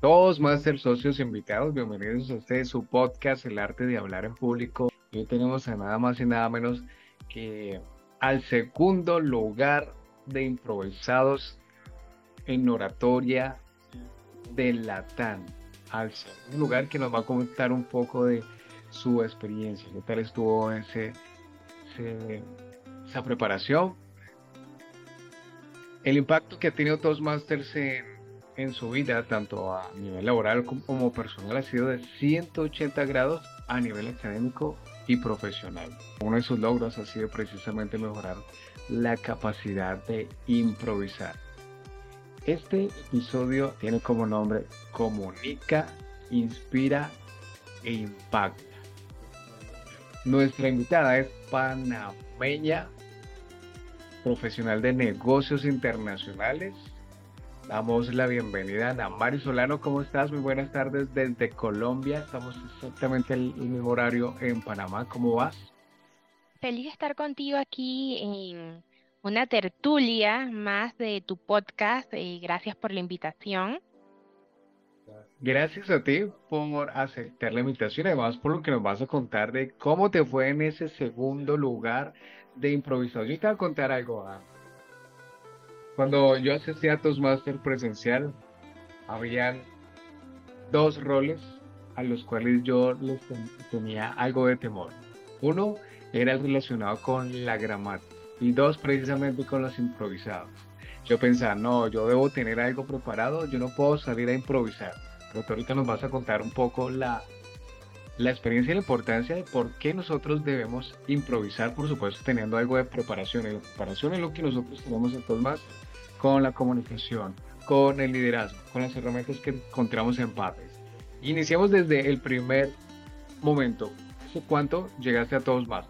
Toastmasters, socios invitados, bienvenidos a este su podcast, El Arte de Hablar en Público. Hoy tenemos a nada más y nada menos que al segundo lugar de improvisados en oratoria de Latán. Al segundo lugar que nos va a comentar un poco de su experiencia, qué tal estuvo ese, esa preparación, el impacto que ha tenido Toastmasters en, en su vida, tanto a nivel laboral como personal, ha sido de 180 grados a nivel académico y profesional. Uno de sus logros ha sido precisamente mejorar la capacidad de improvisar. Este episodio tiene como nombre Comunica, Inspira e Impacta. Nuestra invitada es panameña, profesional de negocios internacionales. Damos la bienvenida a Mari Solano. ¿Cómo estás? Muy buenas tardes desde Colombia. Estamos exactamente en el mismo horario en Panamá. ¿Cómo vas? Feliz de estar contigo aquí en una tertulia más de tu podcast. y gracias por la invitación. Gracias a ti por aceptar la invitación, además por lo que nos vas a contar de cómo te fue en ese segundo lugar de improvisación. Yo te voy a contar algo. Cuando yo asistía a Toastmaster presencial, habían dos roles a los cuales yo les tenía algo de temor. Uno era el relacionado con la gramática y dos precisamente con los improvisados. Yo pensaba, no, yo debo tener algo preparado, yo no puedo salir a improvisar pero ahorita nos vas a contar un poco la, la experiencia y la importancia de por qué nosotros debemos improvisar, por supuesto, teniendo algo de preparación. Y la preparación es lo que nosotros tenemos entonces más con la comunicación, con el liderazgo, con las herramientas que encontramos en PAPES. Iniciamos desde el primer momento. ¿Hace cuánto llegaste a todos más?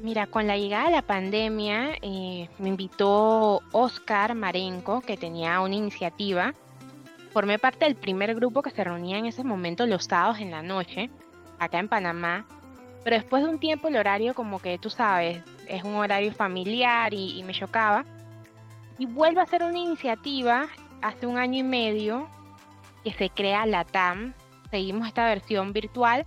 Mira, con la llegada de la pandemia, eh, me invitó Oscar Marenco, que tenía una iniciativa Formé parte del primer grupo que se reunía en ese momento los sábados en la noche, acá en Panamá, pero después de un tiempo el horario como que tú sabes, es un horario familiar y, me chocaba. Y vuelvo a hacer una iniciativa hace un año y medio que se crea la TAM. Seguimos esta versión virtual,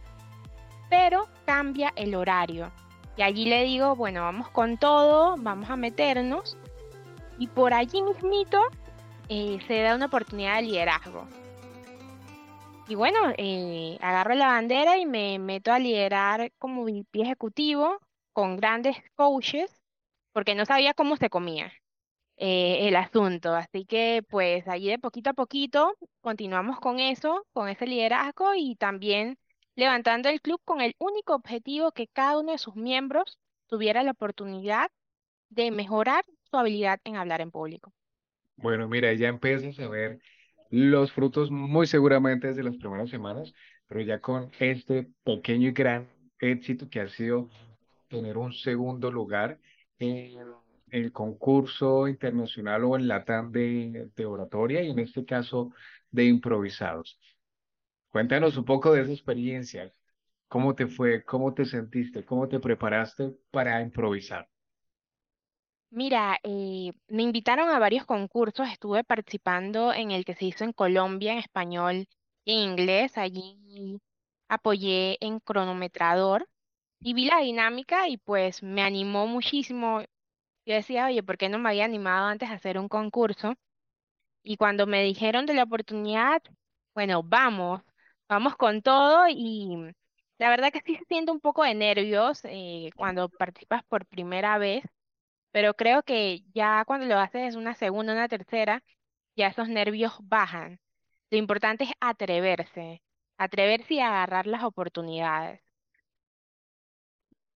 pero cambia el horario. Y allí le digo, bueno, vamos con todo, vamos a meternos. Y por allí mismito eh, se da una oportunidad de liderazgo. Y bueno, eh, agarro la bandera y me meto a liderar como VP ejecutivo con grandes coaches, porque no sabía cómo se comía eh, el asunto. Así que pues allí de poquito a poquito continuamos con eso, con ese liderazgo y también levantando el club con el único objetivo que cada uno de sus miembros tuviera la oportunidad de mejorar su habilidad en hablar en público. Bueno, mira, ya empiezas a ver los frutos muy seguramente desde las primeras semanas, pero ya con este pequeño y gran éxito que ha sido tener un segundo lugar en el concurso internacional o en LATAM de, de oratoria y en este caso de improvisados. Cuéntanos un poco de esa experiencia. ¿Cómo te fue? ¿Cómo te sentiste? ¿Cómo te preparaste para improvisar? Mira, eh, me invitaron a varios concursos, estuve participando en el que se hizo en Colombia en español y inglés, allí apoyé en cronometrador y vi la dinámica y pues me animó muchísimo. Yo decía, oye, ¿por qué no me había animado antes a hacer un concurso? Y cuando me dijeron de la oportunidad, bueno, vamos, vamos con todo y la verdad que sí se siente un poco de nervios eh, cuando participas por primera vez pero creo que ya cuando lo haces una segunda, una tercera, ya esos nervios bajan. Lo importante es atreverse, atreverse y agarrar las oportunidades.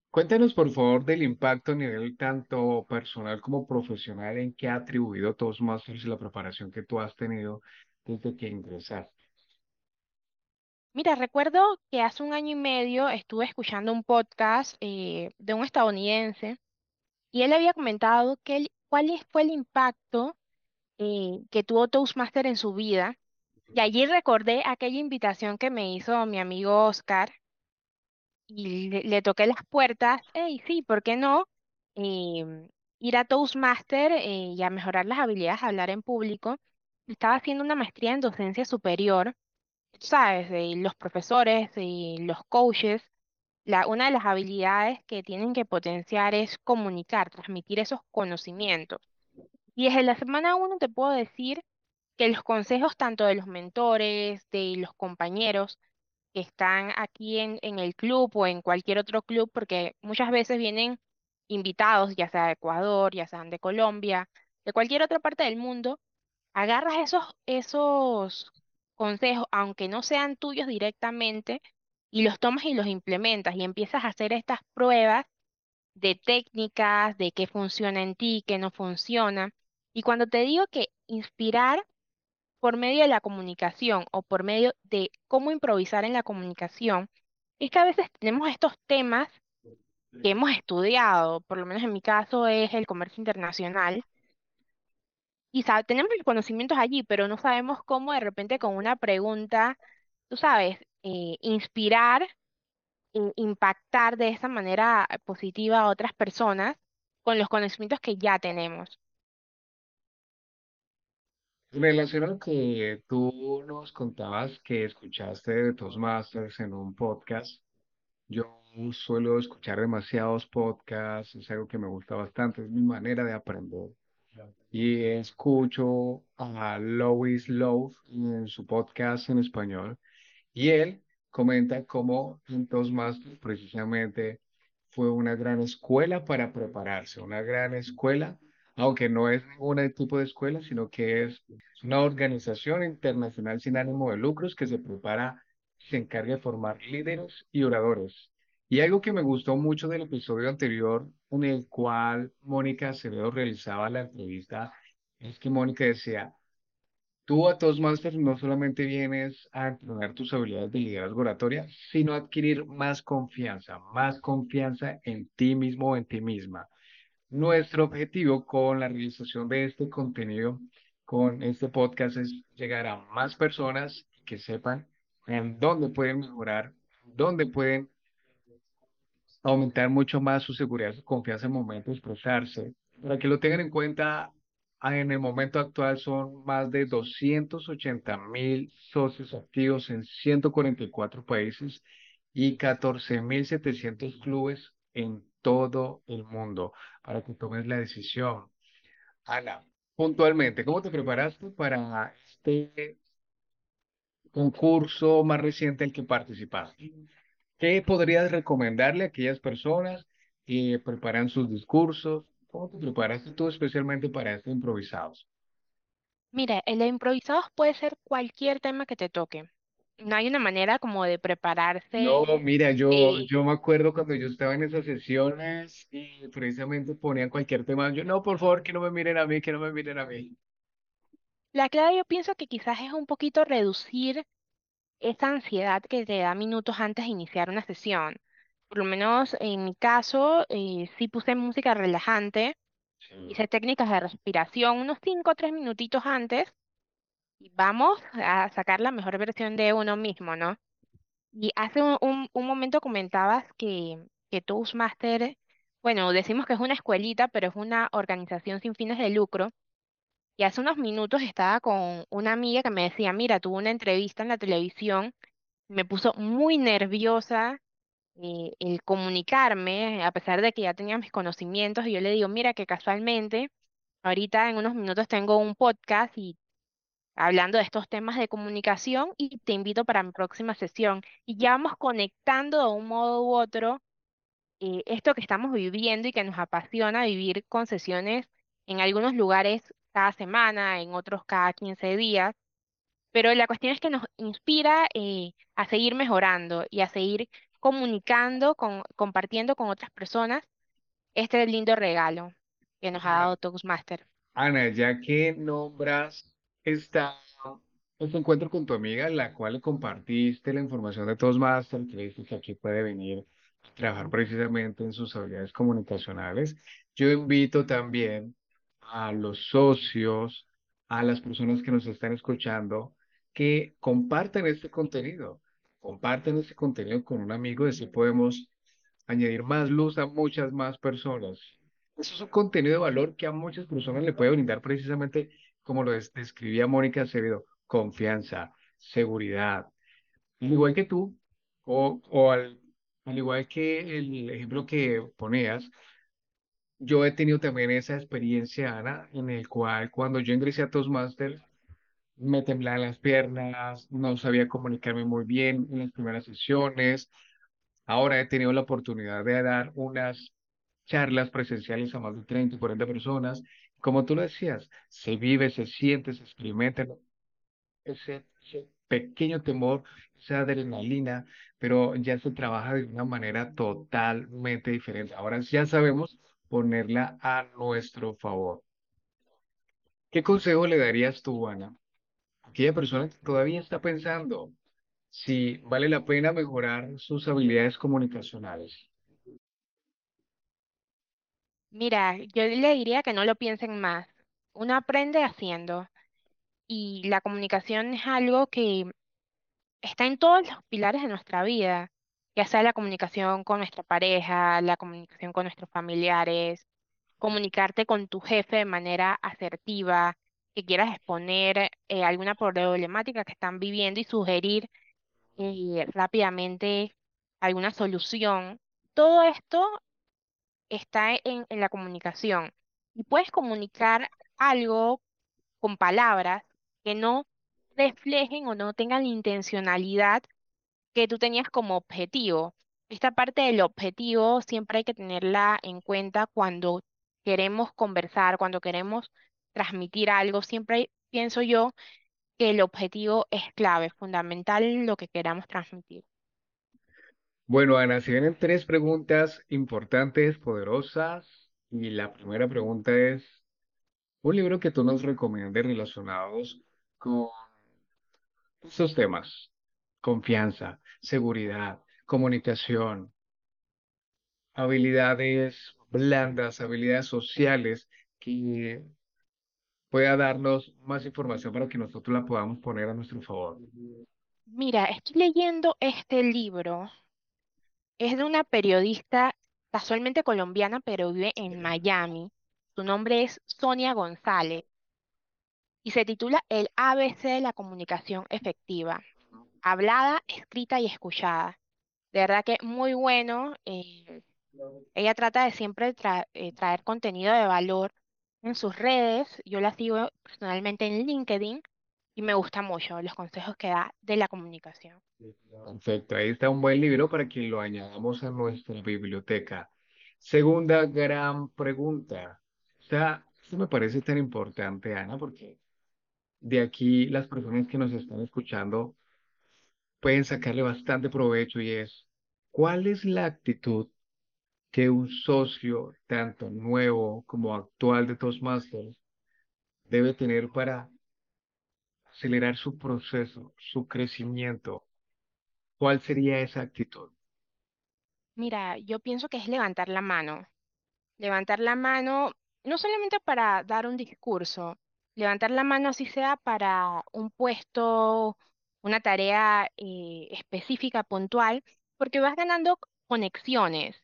Cuéntanos, por favor, del impacto a nivel tanto personal como profesional en que ha atribuido Toastmasters y la preparación que tú has tenido desde que ingresaste. Mira, recuerdo que hace un año y medio estuve escuchando un podcast eh, de un estadounidense y él había comentado que cuál fue el impacto eh, que tuvo Toastmaster en su vida. Y allí recordé aquella invitación que me hizo mi amigo Oscar y le, toqué las puertas. Hey, sí, ¿por qué no? Em, ir a Toastmaster eh, y a mejorar las habilidades de hablar en público. estaba haciendo una maestría en docencia superior, sabes, de los profesores y los coaches, una de las habilidades que tienen que potenciar es comunicar, transmitir esos conocimientos. Y desde la semana uno te puedo decir que los consejos tanto de los mentores, de los compañeros que están aquí en, en el club o en cualquier otro club, porque muchas veces vienen invitados, ya sea de Ecuador, ya sean de Colombia, de cualquier otra parte del mundo, agarras esos, esos consejos, aunque no sean tuyos directamente, y los tomas y los implementas y empiezas a hacer estas pruebas de técnicas, de qué funciona en ti, qué no funciona. Y cuando te digo que inspirar por medio de la comunicación o por medio de cómo improvisar en la comunicación, es que a veces tenemos estos temas que hemos estudiado, por lo menos en mi caso es el comercio internacional, y tenemos los conocimientos allí, pero no sabemos cómo de repente con una pregunta, tú sabes, eh, inspirar, e impactar de esa manera positiva a otras personas con los conocimientos que ya tenemos. Relacionado que tú nos contabas que escuchaste de Toastmasters en un podcast, yo suelo escuchar demasiados podcasts, es algo que me gusta bastante, es mi manera de aprender. Y escucho a Lois Love en su podcast en español. Y él comenta cómo en Toastmasters precisamente fue una gran escuela para prepararse, una gran escuela, aunque no es ningún tipo de escuela, sino que es una organización internacional sin ánimo de lucros que se prepara, se encarga de formar líderes y oradores. Y algo que me gustó mucho del episodio anterior, en el cual Mónica Acevedo realizaba la entrevista, es que Mónica decía, Tú a Toastmasters no solamente vienes a entrenar tus habilidades de liderazgo oratoria, sino a adquirir más confianza, más confianza en ti mismo o en ti misma. Nuestro objetivo con la realización de este contenido, con este podcast, es llegar a más personas que sepan en dónde pueden mejorar, dónde pueden aumentar mucho más su seguridad, su confianza en el momento de expresarse. Para que lo tengan en cuenta, en el momento actual son más de 280 mil socios activos en 144 países y 14.700 clubes en todo el mundo para que tomes la decisión. Ana, puntualmente, ¿cómo te preparaste para este concurso más reciente al que participaste? ¿Qué podrías recomendarle a aquellas personas que preparan sus discursos? ¿Cómo te preparaste tú especialmente para estos improvisados? Mira, el de improvisados puede ser cualquier tema que te toque. No hay una manera como de prepararse. No, mira, yo, eh, yo me acuerdo cuando yo estaba en esas sesiones y precisamente ponían cualquier tema. Yo, no, por favor, que no me miren a mí, que no me miren a mí. la clave yo pienso que quizás es un poquito reducir esa ansiedad que te da minutos antes de iniciar una sesión. Por lo menos en mi caso, eh, sí puse música relajante, hice técnicas de respiración unos 5 o 3 minutitos antes y vamos a sacar la mejor versión de uno mismo, ¿no? Y hace un, un- un momento comentabas que, que Toastmaster, bueno, decimos que es una escuelita, pero es una organización sin fines de lucro. Y hace unos minutos estaba con una amiga que me decía, mira, tuve una entrevista en la televisión, me puso muy nerviosa eh, el comunicarme, a pesar de que ya tenía mis conocimientos, y yo le digo, mira, que casualmente, ahorita en unos minutos tengo un podcast y hablando de estos temas de comunicación y te invito para mi próxima sesión. Y ya vamos conectando de un modo u otro eh, esto que estamos viviendo y que nos apasiona vivir con sesiones en algunos lugares cada semana, en otros cada 15 días. Pero la cuestión es que nos inspira eh, a seguir mejorando y a seguir comunicando, con, compartiendo con otras personas este lindo regalo que nos ha dado Toastmaster. Ana, ya que nombras esta, este encuentro con tu amiga, la cual le compartiste la información de Toastmasters, que le dices que aquí puede venir a trabajar precisamente en sus habilidades comunicacionales, yo invito también a los socios, a las personas que nos están escuchando, que compartan este contenido, compartan este contenido con un amigo, así podemos añadir más luz a muchas más personas. Eso es un contenido de valor que a muchas personas le puede brindar precisamente como lo describía Mónica Acevedo, confianza, seguridad. Al igual que tú, o, al igual que el ejemplo que ponías, yo he tenido también esa experiencia, Ana, en el cual cuando yo ingresé a Toastmasters, me temblaban las piernas, no sabía comunicarme muy bien en las primeras sesiones. Ahora he tenido la oportunidad de dar unas charlas presenciales a más de 30 y 40 personas. Como tú lo decías, se vive, se siente, se experimenta ese, pequeño temor, esa adrenalina, pero ya se trabaja de una manera totalmente diferente. Ahora ya sabemos ponerla a nuestro favor. ¿Qué consejo le darías tú, Ana, aquella persona que todavía está pensando si vale la pena mejorar sus habilidades comunicacionales? Mira, yo le diría que no lo piensen más. Uno aprende haciendo y la comunicación es algo que está en todos los pilares de nuestra vida, ya sea la comunicación con nuestra pareja, la comunicación con nuestros familiares, comunicarte con tu jefe de manera asertiva, que quieras exponer eh, alguna problemática que están viviendo y sugerir eh, rápidamente alguna solución. Todo esto está en, en la comunicación y puedes comunicar algo con palabras que no reflejen o no tengan la intencionalidad que tú tenías como objetivo. Esta parte del objetivo siempre hay que tenerla en cuenta cuando queremos conversar, cuando queremos transmitir algo. Siempre pienso yo que el objetivo es clave, fundamental en lo que queramos transmitir. Bueno, Ana, si vienen tres preguntas importantes, poderosas, y la primera pregunta es, un libro que tú nos recomiendes relacionados con estos temas, confianza, seguridad, comunicación, habilidades blandas, habilidades sociales, que pueda darnos más información para que nosotros la podamos poner a nuestro favor. Mira, estoy leyendo este libro. Es de una periodista casualmente colombiana, pero vive en Miami. Su nombre es Sonia González y se titula El ABC de la comunicación efectiva, hablada, escrita y escuchada. De verdad que muy bueno. eh, ella trata de siempre eh, traer contenido de valor en sus redes. Yo la sigo personalmente en LinkedIn y me gusta mucho los consejos que da de la comunicación. Perfecto, ahí está un buen libro para que lo añadamos a nuestra biblioteca. Segunda gran pregunta. O sea, esto me parece tan importante, Ana, porque de aquí las personas que nos están escuchando pueden sacarle bastante provecho y es, ¿cuál es la actitud que un socio, tanto nuevo como actual de Toastmasters, debe tener para acelerar su proceso, su crecimiento? ¿Cuál sería esa actitud? Mira, yo pienso que es levantar la mano. Levantar la mano no solamente para dar un discurso, levantar la mano así sea para un puesto, una tarea eh, específica, puntual, porque vas ganando conexiones,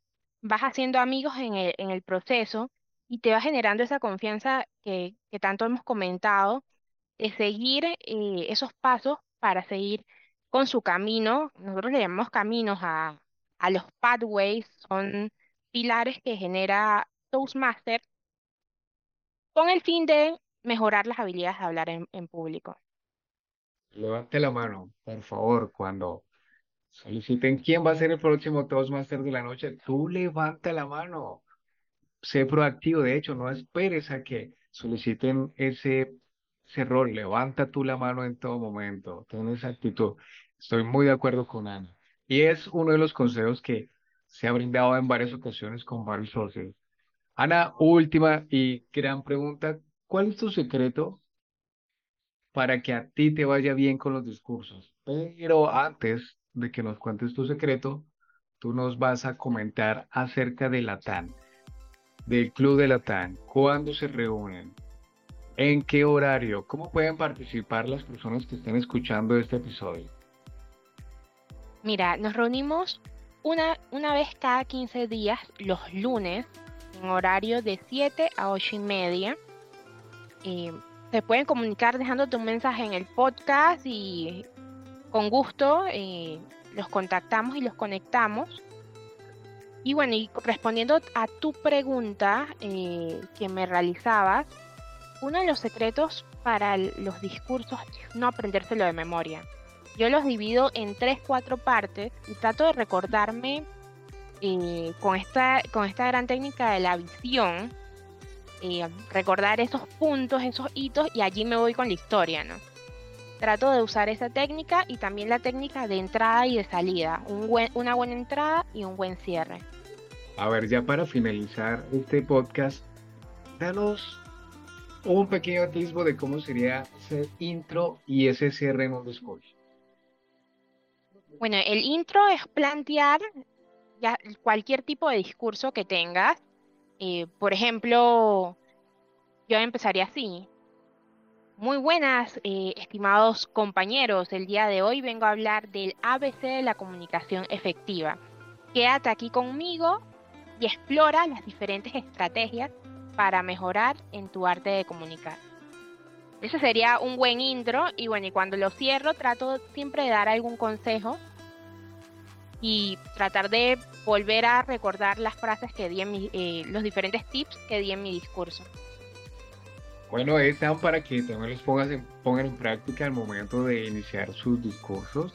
vas haciendo amigos en el, en el proceso y te va generando esa confianza que, que tanto hemos comentado de seguir eh, esos pasos para seguir con su camino. Nosotros le llamamos caminos a, a los pathways, son pilares que genera Toastmaster con el fin de mejorar las habilidades de hablar en, en público. Levante la mano, por favor, cuando soliciten quién va a ser el próximo Toastmaster de la noche. Tú levanta la mano. Sé proactivo, de hecho, no esperes a que soliciten ese, ese rol. Levanta tú la mano en todo momento. Ten esa actitud. Estoy muy de acuerdo con Ana. Y es uno de los consejos que se ha brindado en varias ocasiones con varios socios. Ana, última y gran pregunta. ¿Cuál es tu secreto para que a ti te vaya bien con los discursos? Pero antes de que nos cuentes tu secreto, tú nos vas a comentar acerca de la TAN, del Club de la TAN, cuándo se reúnen, en qué horario, cómo pueden participar las personas que estén escuchando este episodio. Mira, nos reunimos una, una vez cada 15 días, los lunes, en horario de 7 a 8 y media. Eh, se pueden comunicar dejándote un mensaje en el podcast y con gusto eh, los contactamos y los conectamos. Y bueno, y respondiendo a tu pregunta eh, que me realizabas, uno de los secretos para los discursos es no aprendérselo de memoria. Yo los divido en tres, cuatro partes y trato de recordarme eh, con, esta, con esta gran técnica de la visión, eh, recordar esos puntos, esos hitos y allí me voy con la historia, ¿no? Trato de usar esa técnica y también la técnica de entrada y de salida, un una buena entrada y un buen cierre. A ver, ya para finalizar este podcast, danos un pequeño atisbo de cómo sería ese intro y ese cierre en un discurso. Bueno, el intro es plantear ya cualquier tipo de discurso que tengas eh, por ejemplo, yo empezaría así. Muy buenas, eh, estimados compañeros. El día de hoy vengo a hablar del ABC de la comunicación efectiva. Quédate aquí conmigo y explora las diferentes estrategias para mejorar en tu arte de comunicar. Ese sería un buen intro y bueno, y cuando lo cierro trato siempre de dar algún consejo y tratar de volver a recordar las frases que di en mi, eh, los diferentes tips que di en mi discurso. Bueno, están para que también los pongas en, pongan en práctica al momento de iniciar sus discursos.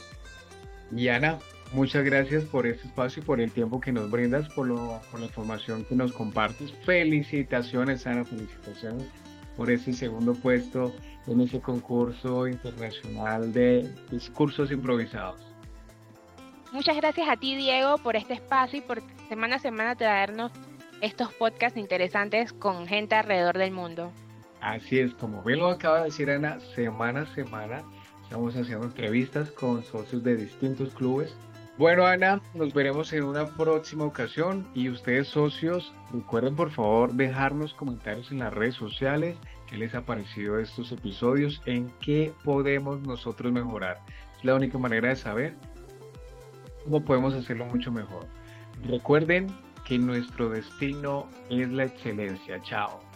Y Ana, muchas gracias por este espacio y por el tiempo que nos brindas, por, lo, por la información que nos compartes. Felicitaciones, Ana, felicitaciones por ese segundo puesto en ese concurso internacional de discursos improvisados. Muchas gracias a ti, Diego, por este espacio y por semana a semana traernos estos podcasts interesantes con gente alrededor del mundo. Así es, como bien lo acaba de decir Ana, semana a semana estamos haciendo entrevistas con socios de distintos clubes. Bueno, Ana, nos veremos en una próxima ocasión y ustedes socios, recuerden por favor dejarnos comentarios en las redes sociales, qué les ha parecido estos episodios, en qué podemos nosotros mejorar. Es la única manera de saber cómo podemos hacerlo mucho mejor. Recuerden que nuestro destino es la excelencia. Chao.